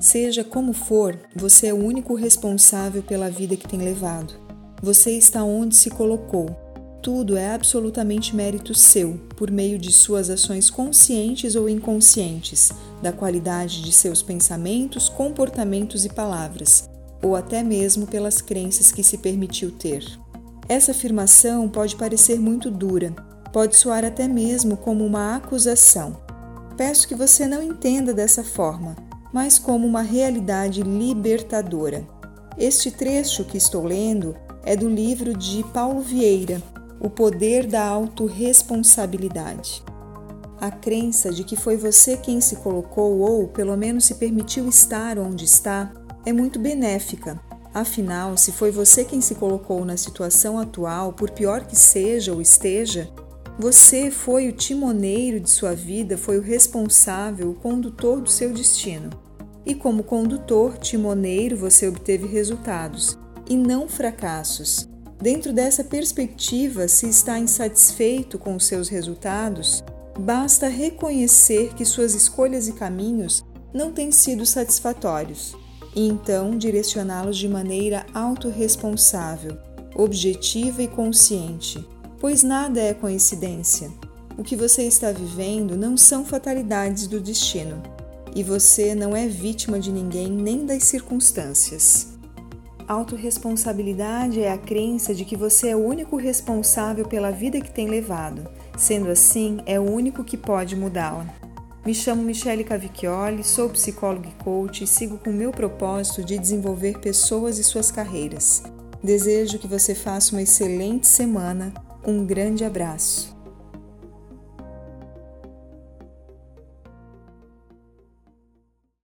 Seja como for, você é o único responsável pela vida que tem levado. Você está onde se colocou. Tudo é absolutamente mérito seu, por meio de suas ações conscientes ou inconscientes, da qualidade de seus pensamentos, comportamentos e palavras, ou até mesmo pelas crenças que se permitiu ter. Essa afirmação pode parecer muito dura, pode soar até mesmo como uma acusação. Peço que você não entenda dessa forma, mas como uma realidade libertadora. Este trecho que estou lendo é do livro de Paulo Vieira, O Poder da Autoresponsabilidade. A crença de que foi você quem se colocou ou, pelo menos, se permitiu estar onde está é muito benéfica. Afinal, se foi você quem se colocou na situação atual, por pior que seja ou esteja, você foi o timoneiro de sua vida, foi o responsável, o condutor do seu destino. E como condutor, timoneiro, você obteve resultados e não fracassos. Dentro dessa perspectiva, se está insatisfeito com os seus resultados, basta reconhecer que suas escolhas e caminhos não têm sido satisfatórios e então direcioná-los de maneira autorresponsável, objetiva e consciente pois nada é coincidência. O que você está vivendo não são fatalidades do destino, e você não é vítima de ninguém nem das circunstâncias. Autoresponsabilidade é a crença de que você é o único responsável pela vida que tem levado. Sendo assim, é o único que pode mudá-la. Me chamo Michele Cavicchioli, sou psicóloga e coach e sigo com o meu propósito de desenvolver pessoas e suas carreiras. Desejo que você faça uma excelente semana um grande abraço.